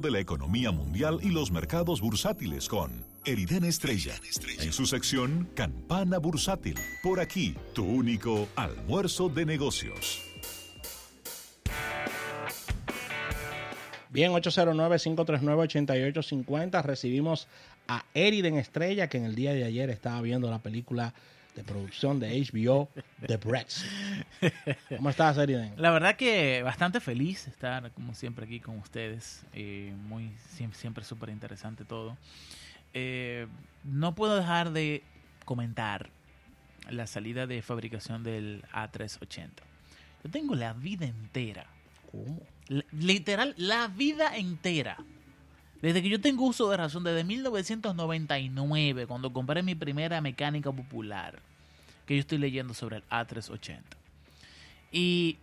de la economía mundial y los mercados bursátiles con Eriden Estrella. En su sección Campana Bursátil. Por aquí, tu único almuerzo de negocios. Bien, 809-539-8850. Recibimos a Eriden Estrella, que en el día de ayer estaba viendo la película de producción de HBO, The Brexit. ¿Cómo estás, Eriden? La verdad que bastante feliz estar, como siempre, aquí con ustedes. Eh, muy Siempre súper interesante todo. Eh, no puedo dejar de comentar la salida de fabricación del A380. Yo tengo la vida entera. ¿Cómo? Literal, la vida entera. Desde que yo tengo uso de razón, desde 1999, cuando compré mi primera mecánica popular, que yo estoy leyendo sobre el A380. Y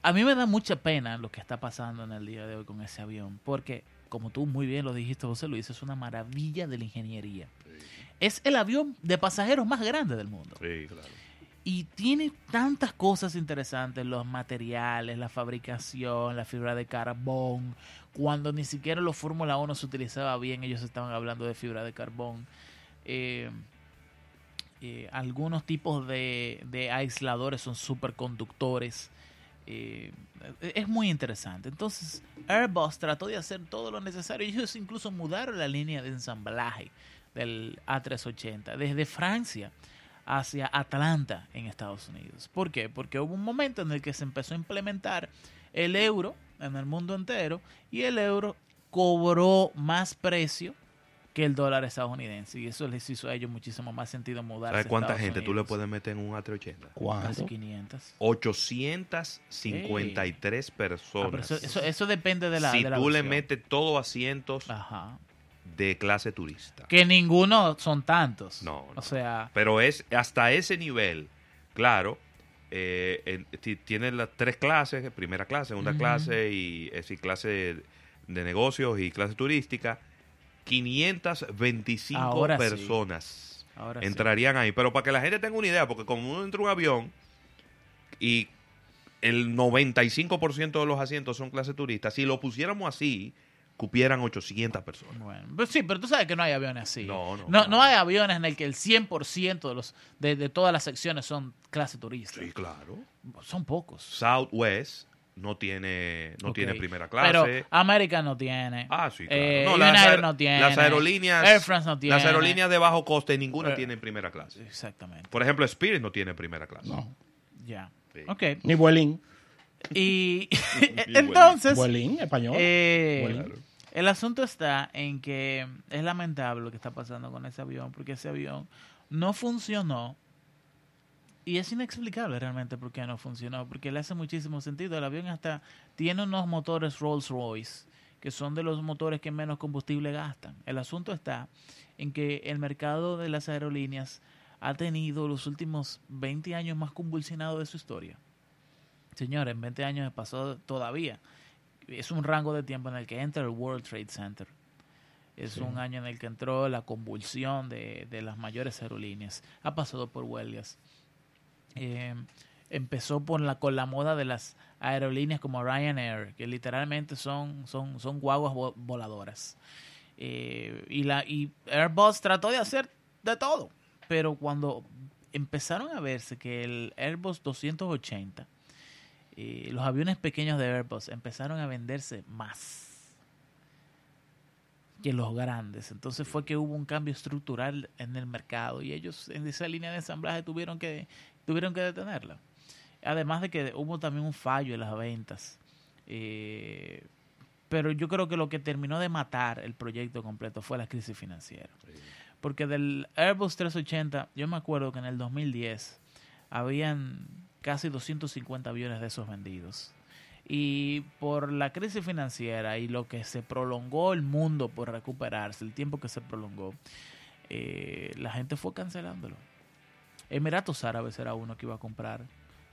a mí me da mucha pena lo que está pasando en el día de hoy con ese avión, porque, como tú muy bien lo dijiste, José Luis, es una maravilla de la ingeniería. Es el avión de pasajeros más grande del mundo. Sí, claro. Y tiene tantas cosas interesantes, los materiales, la fabricación, la fibra de carbón. Cuando ni siquiera los Fórmula 1 se utilizaba bien, ellos estaban hablando de fibra de carbón. Eh, eh, algunos tipos de, aisladores son superconductores. Eh, es muy interesante. Entonces, Airbus trató de hacer todo lo necesario. Ellos incluso mudaron la línea de ensamblaje del A380 desde Francia hacia Atlanta en Estados Unidos. ¿Por qué? Porque hubo un momento en el que se empezó a implementar el euro en el mundo entero y el euro cobró más precio que el dólar estadounidense y eso les hizo a ellos muchísimo más sentido mudarse. ¿Sabes cuánta gente tú le puedes meter en un A380? Casi 500. 853 personas. Ah, pero eso, eso, eso depende de la si de la tú le metes todos asientos Ajá. De clase turista. Que ninguno son tantos. No, no. O sea, Pero es hasta ese nivel, claro, eh, en- ti- tiene las tres clases, primera clase, segunda clase y es decir, clase de, negocios y clase turística, 525 Ahora sí. personas sí. entrarían ahí. Pero para que la gente tenga una idea, porque como uno entra en un avión y el 95% de los asientos son clase turista, si lo pusiéramos así, cupieran 800 personas. Bueno, pues sí, pero tú sabes que no hay aviones así. No, no, No, no. no hay aviones en el que el 100% de, los, de, de todas las secciones son clase turista. Sí, claro. Son pocos. Southwest no tiene no tiene primera clase. Pero América no tiene. ah, sí, claro. Eh, no, United aer- no tiene. Las aerolíneas Air France no tiene. Las aerolíneas de bajo coste ninguna Eh, tienen primera clase. Exactamente. Por ejemplo, Spirit no tiene primera clase. No. Ya. Sí. Ok. Ni Vuelín. Y entonces, español. eh, el asunto está en que es lamentable lo que está pasando con ese avión, porque ese avión no funcionó. Y es inexplicable realmente por qué no funcionó, porque le hace muchísimo sentido. El avión hasta tiene unos motores Rolls Royce, que son de los motores que menos combustible gastan. El asunto está en que el mercado de las aerolíneas ha tenido los últimos 20 años más convulsionados de su historia. Señores, en 20 años pasó todavía. Es un rango de tiempo en el que entra el World Trade Center. Es un año en el que entró la convulsión de, de las mayores aerolíneas. Ha pasado por huelgas. Eh, empezó por la, con la moda de las aerolíneas como Ryanair, que literalmente son, son, son guaguas vo- voladoras. Eh, y, la, y Airbus trató de hacer de todo. Pero cuando empezaron a verse que el Airbus 280, eh, los aviones pequeños de Airbus empezaron a venderse más que los grandes. Entonces fue que hubo un cambio estructural en el mercado y ellos en esa línea de ensamblaje tuvieron que, tuvieron que detenerla. Además de que hubo también un fallo en las ventas. Eh, pero yo creo que lo que terminó de matar el proyecto completo fue la crisis financiera. Porque del Airbus 380, yo me acuerdo que en el 2010 habían casi 250 aviones de esos vendidos. Y por la crisis financiera y lo que se prolongó el mundo por recuperarse, el tiempo que se prolongó, eh, la gente fue cancelándolo. Emiratos Árabes era uno que iba a comprar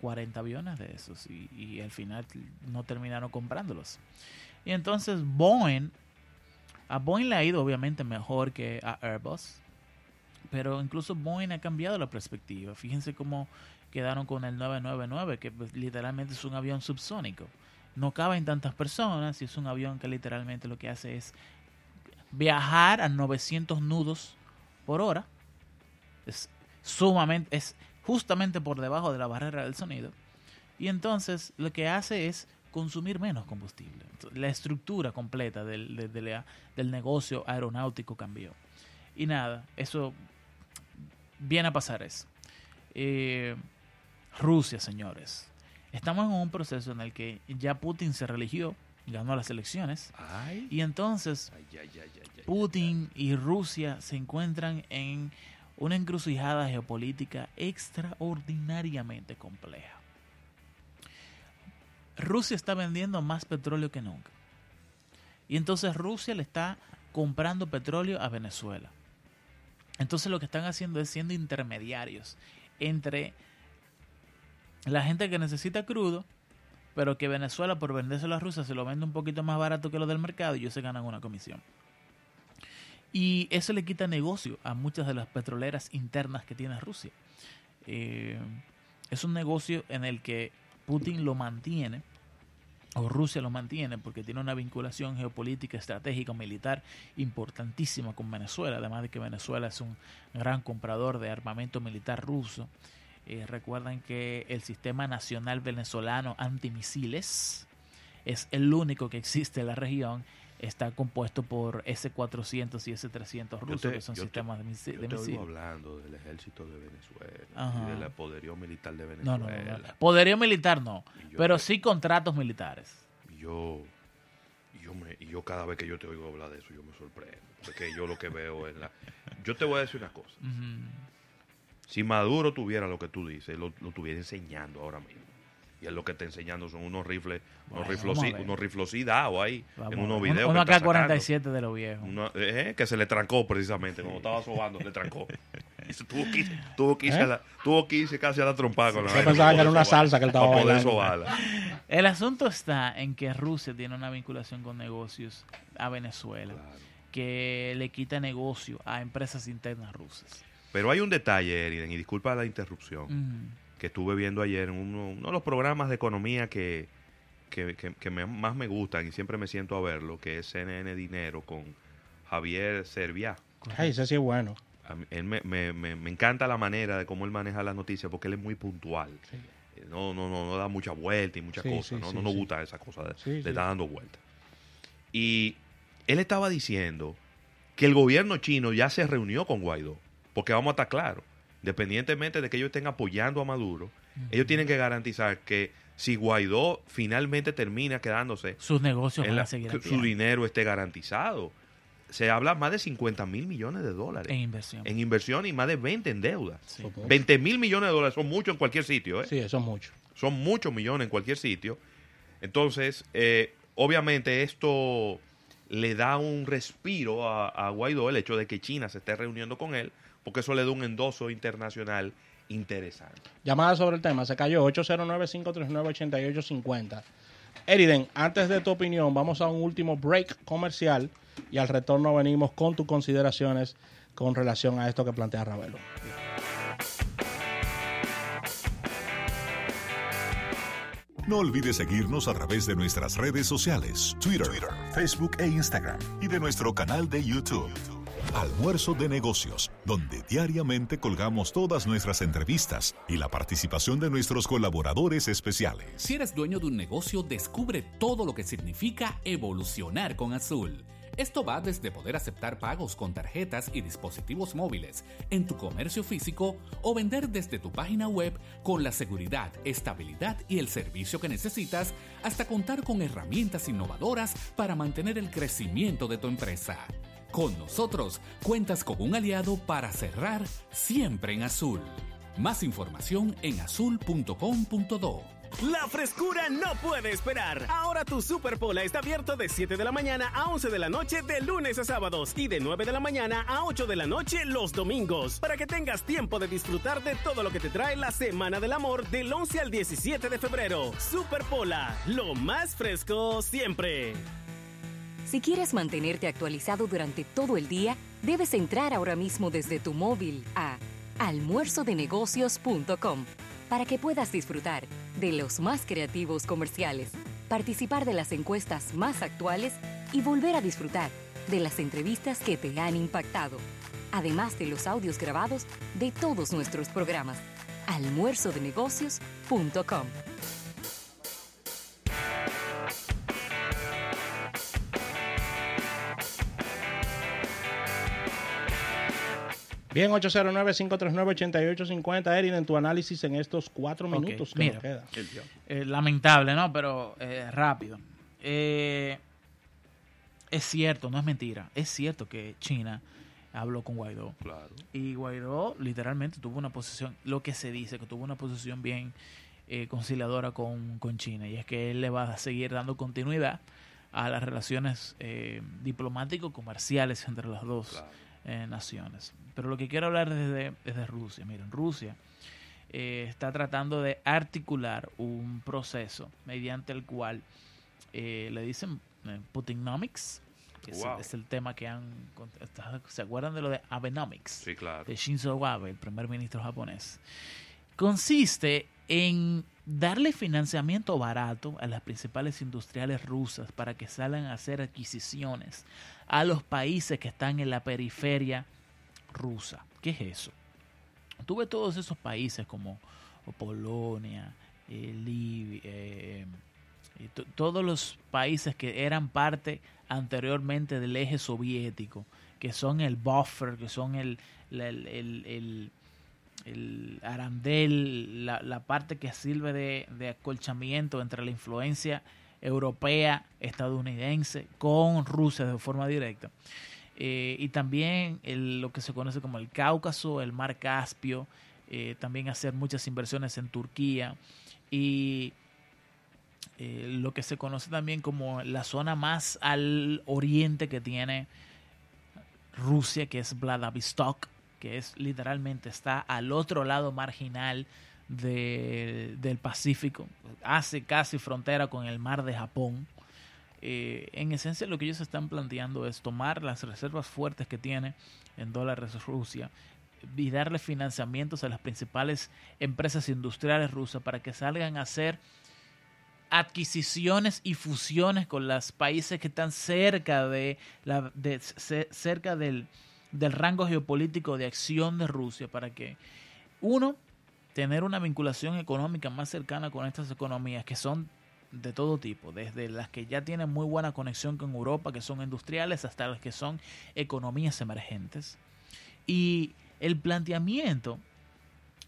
40 aviones de esos y, y al final no terminaron comprándolos. Y entonces Boeing, a Boeing le ha ido obviamente mejor que a Airbus, pero incluso Boeing ha cambiado la perspectiva. Fíjense cómo quedaron con el 999, que pues, literalmente es un avión subsónico. no caben tantas personas y es un avión que literalmente lo que hace es viajar a 900 nudos por hora. Es sumamente, es justamente por debajo de la barrera del sonido. Y entonces lo que hace es consumir menos combustible. La estructura completa del, del negocio aeronáutico cambió. Y nada, eso viene a pasar eso. Eh, Rusia, señores. Estamos en un proceso en el que ya Putin se religió, ganó las elecciones, Ay. y entonces Ay, ay, Putin y Rusia se encuentran en una encrucijada geopolítica extraordinariamente compleja. Rusia está vendiendo más petróleo que nunca. Y entonces Rusia le está comprando petróleo a Venezuela. Entonces lo que están haciendo es siendo intermediarios entre la gente que necesita crudo, pero que Venezuela por vendérselo a Rusia se lo vende un poquito más barato que lo del mercado y ellos se ganan una comisión. Y eso le quita negocio a muchas de las petroleras internas que tiene Rusia. Eh, es un negocio en el que Putin lo mantiene, o Rusia lo mantiene, porque tiene una vinculación geopolítica, estratégica, militar importantísima con Venezuela, además de que Venezuela es un gran comprador de armamento militar ruso. Eh, recuerden que el sistema nacional venezolano antimisiles es el único que existe en la región. Está compuesto por S-400 y S-300 rusos, te- que son te- sistemas de, misi- Yo de te oigo misiles. hablando del ejército de Venezuela Ajá. y del poderío militar de No, Venezuela. no, no, no. Poderío militar no, pero sí contratos militares. Yo, yo, me, y yo cada vez que yo te oigo hablar de eso, yo me sorprendo. Porque yo lo que veo es la... Yo te voy a decir una cosa. Ujú. Si Maduro tuviera lo que tú dices, lo, lo estuviera enseñando ahora mismo. Y él lo que está enseñando son unos rifles, unos Bueno, ver. unos rifles dados ahí, Vamos en unos videos. Uno sacando. AK-47 de lo viejo. Uno, eh, que se le trancó precisamente, cuando estaba sobando, le trancó. Y se tuvo que, tuvo que irse, ¿Eh? a la- tuvo que irse casi a la trompada con la vaina pensaba que era una salsa que él estaba bailando. El asunto está en que Rusia tiene una vinculación con negocios a Venezuela Claro. que le quita negocio a empresas internas rusas. Pero hay un detalle, Eriden, y disculpa la interrupción, que estuve viendo ayer en uno, uno de los programas de economía que, que, que- que me- más me gustan y siempre me siento a verlo, que es CNN Dinero con Javier Serviá. Ay, ese sí es bueno. A mí- él me, me- me- me encanta la manera de cómo él maneja las noticias porque él es muy puntual. Sí. Eh, No, no, no, no da mucha vuelta y muchas Sí, cosas. sí, no no nos gusta esa cosa de, de estar dando vueltas. Y él estaba diciendo que el gobierno chino ya se reunió con Guaidó. Porque vamos a estar claros, independientemente de que ellos estén apoyando a Maduro, ellos tienen que garantizar que si Guaidó finalmente termina quedándose, Sus negocios en van la- a seguir que en su dinero esté garantizado. Se habla más de 50 mil millones de dólares en inversión. en inversión y más de 20 en deuda. Sí. Son muchos. 20 mil millones de dólares son muchos en cualquier sitio, ¿eh? Sí, eso es mucho. Son muchos millones en cualquier sitio. Entonces, eh, obviamente esto le da un respiro a, a Guaidó el hecho de que China se esté reuniendo con él, porque eso le da un endoso internacional interesante. Llamada sobre el tema, se cayó 809-539-8850. Eriden, antes de tu opinión, vamos a un último break comercial y al retorno venimos con tus consideraciones con relación a esto que plantea Ravelo. No olvides seguirnos a través de nuestras redes sociales, Twitter, Facebook e Instagram, y de nuestro canal de YouTube. Almuerzo de negocios, donde diariamente colgamos todas nuestras entrevistas y la participación de nuestros colaboradores especiales. Si eres dueño de un negocio, descubre todo lo que significa evolucionar con Azul. Esto va desde poder aceptar pagos con tarjetas y dispositivos móviles en tu comercio físico o vender desde tu página web con la seguridad, estabilidad y el servicio que necesitas hasta contar con herramientas innovadoras para mantener el crecimiento de tu empresa. Con nosotros cuentas con un aliado para cerrar siempre en azul. Más información en azul.com.do. La frescura no puede esperar. Ahora tu Super Pola está abierto de 7 de la mañana a 11 de la noche de lunes a sábados y de 9 de la mañana a 8 de la noche los domingos para que tengas tiempo de disfrutar de todo lo que te trae la Semana del Amor del 11 al 17 de febrero. Super Pola, lo más fresco siempre. Si quieres mantenerte actualizado durante todo el día, debes entrar ahora mismo desde tu móvil a almuerzodenegocios.com para que puedas disfrutar de los más creativos comerciales, participar de las encuestas más actuales y volver a disfrutar de las entrevistas que te han impactado, además de los audios grabados de todos nuestros programas. almuerzodenegocios.com. Bien, 809-539-8850. Erin, en tu análisis en estos cuatro minutos que mira. nos quedan. Eh, lamentable, ¿no? Pero eh, rápido. Eh, es cierto, no es mentira. Es cierto que China habló con Guaidó. Y Guaidó literalmente tuvo una posición, lo que se dice, que tuvo una posición bien eh, conciliadora con, con China. Y es que él le va a seguir dando continuidad a las relaciones eh, diplomático-comerciales entre las dos. Eh, naciones. Pero lo que quiero hablar es de, es de Rusia. Miren, Rusia eh, está tratando de articular un proceso mediante el cual eh, le dicen Putinomics. que es el tema que han... ¿Se acuerdan de lo de Abenomics? Sí, claro. de Shinzo Abe, el primer ministro japonés, consiste en darle financiamiento barato a las principales industriales rusas para que salgan a hacer adquisiciones a los países que están en la periferia rusa. ¿Qué es eso? Tuve todos esos países como Polonia, eh, Libia, eh, to- todos los países que eran parte anteriormente del eje soviético, que son el buffer, que son el- el arandel, la, la parte que sirve de, de acolchamiento entre la influencia europea, estadounidense, con Rusia de forma directa. Eh, y también lo que se conoce como el Cáucaso, el Mar Caspio, eh, también hacer muchas inversiones en Turquía y eh, lo que se conoce también como la zona más al oriente que tiene Rusia, que es Vladivostok, que es literalmente está al otro lado marginal de- del Pacífico, hace casi frontera con el mar de Japón. Eh, en esencia lo que ellos están planteando es tomar las reservas fuertes que tiene en dólares Rusia y darle financiamientos a las principales empresas industriales rusas para que salgan a hacer adquisiciones y fusiones con los países que están cerca de la de, ce- cerca del, del rango geopolítico de acción de Rusia para que uno tener una vinculación económica más cercana con estas economías que son de todo tipo, desde las que ya tienen muy buena conexión con Europa, que son industriales, hasta las que son economías emergentes. Y el planteamiento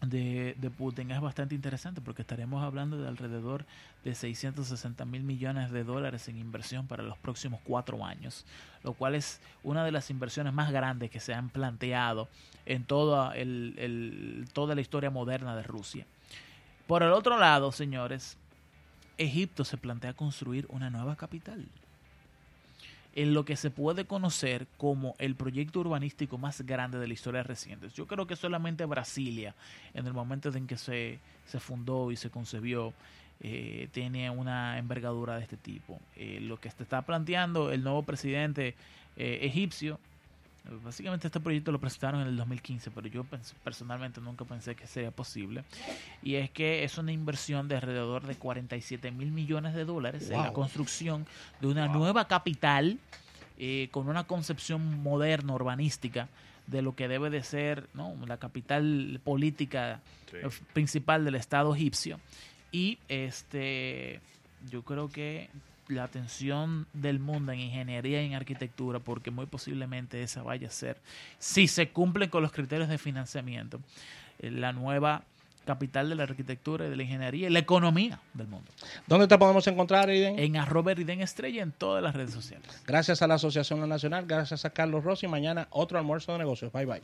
de, de Putin es bastante interesante porque estaremos hablando de alrededor de 660 mil millones de dólares en inversión para los próximos cuatro años, lo cual es una de las inversiones más grandes que se han planteado en toda, el, el- toda la historia moderna de Rusia. Por el otro lado, señores, Egipto se plantea construir una nueva capital en lo que se puede conocer como el proyecto urbanístico más grande de la historia reciente. Yo creo que solamente Brasilia, en el momento en que se, se fundó y se concebió, eh, tiene una envergadura de este tipo. Eh, lo que se está planteando el nuevo presidente eh, egipcio, básicamente este proyecto lo presentaron en el 2015, pero yo personalmente nunca pensé que sería posible. Y es que es una inversión de alrededor de 47 mil millones de dólares en la construcción de una nueva capital eh, con una concepción moderna, urbanística, de lo que debe de ser ¿no? la capital política Sí. eh, principal del Estado egipcio. Y este yo creo que la atención del mundo en ingeniería y en arquitectura, porque muy posiblemente esa vaya a ser, si se cumplen con los criterios de financiamiento, eh, la nueva capital de la arquitectura y de la ingeniería y la economía del mundo. ¿Dónde te podemos encontrar, Aiden? En arroba Eriden Estrella en todas las redes sociales. Gracias a la Asociación Nacional, gracias a Carlos Rossi. Mañana otro almuerzo de negocios. Bye bye.